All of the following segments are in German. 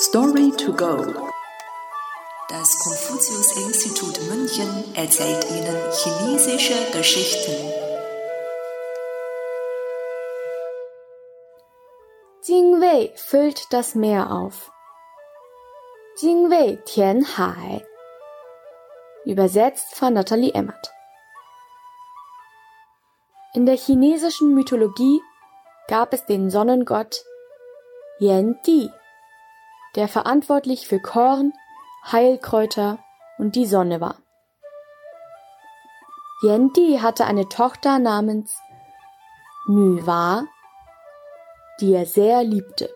Story to go. Das Konfuzius-Institut München erzählt Ihnen chinesische Geschichten. Jingwei füllt das Meer auf. Jingwei Tianhai. Übersetzt von Nathalie Emmert. In der chinesischen Mythologie gab es den Sonnengott Yan Di, der verantwortlich für Korn, Heilkräuter und die Sonne war. Yan Di hatte eine Tochter namens Nü Wa, die er sehr liebte.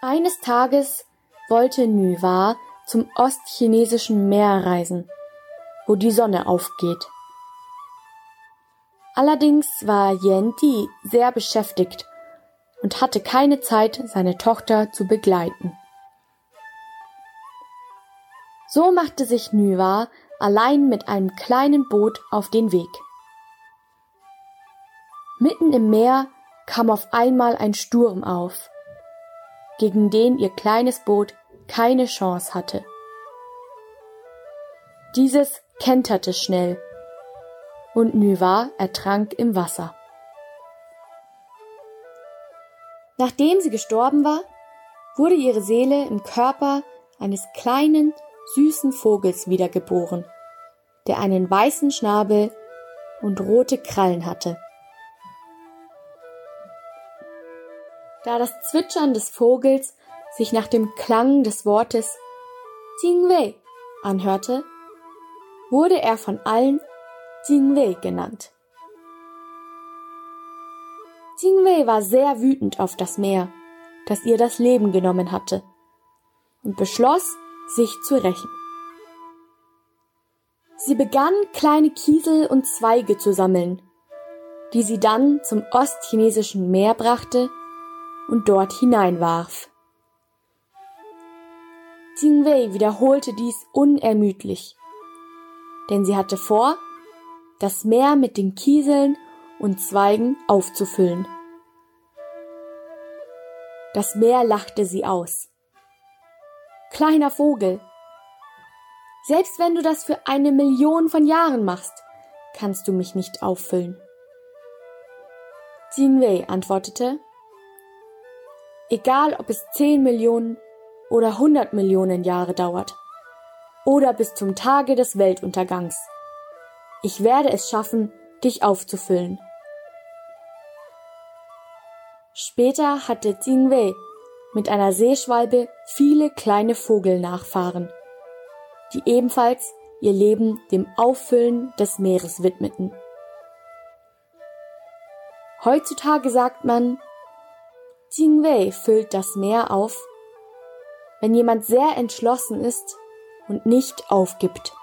Eines Tages wollte Nü Wa zum ostchinesischen Meer reisen, wo die Sonne aufgeht. Allerdings war Yan Di sehr beschäftigt und hatte keine Zeit, seine Tochter zu begleiten. So machte sich Nywa allein mit einem kleinen Boot auf den Weg. Mitten im Meer kam auf einmal ein Sturm auf, gegen den ihr kleines Boot keine Chance hatte. Dieses kenterte schnell und Nywa ertrank im Wasser. Nachdem sie gestorben war, wurde ihre Seele im Körper eines kleinen, süßen Vogels wiedergeboren, der einen weißen Schnabel und rote Krallen hatte. Da das Zwitschern des Vogels sich nach dem Klang des Wortes Jingwei anhörte, wurde er von allen Jingwei genannt. Jingwei war sehr wütend auf das Meer, das ihr das Leben genommen hatte, und beschloss, sich zu rächen. Sie begann, kleine Kiesel und Zweige zu sammeln, die sie dann zum ostchinesischen Meer brachte und dort hineinwarf. Jingwei wiederholte dies unermüdlich, denn sie hatte vor, das Meer mit den Kieseln und Zweigen aufzufüllen. Das Meer lachte sie aus. Kleiner Vogel, selbst wenn du das für eine Million von Jahren machst, kannst du mich nicht auffüllen. Wei antwortete, egal ob es zehn Millionen oder hundert Millionen Jahre dauert, oder bis zum Tage des Weltuntergangs, ich werde es schaffen, dich aufzufüllen. Später hatte Wei mit einer Seeschwalbe viele kleine Vogelnachfahren, die ebenfalls ihr Leben dem Auffüllen des Meeres widmeten. Heutzutage sagt man, Wei füllt das Meer auf, wenn jemand sehr entschlossen ist und nicht aufgibt.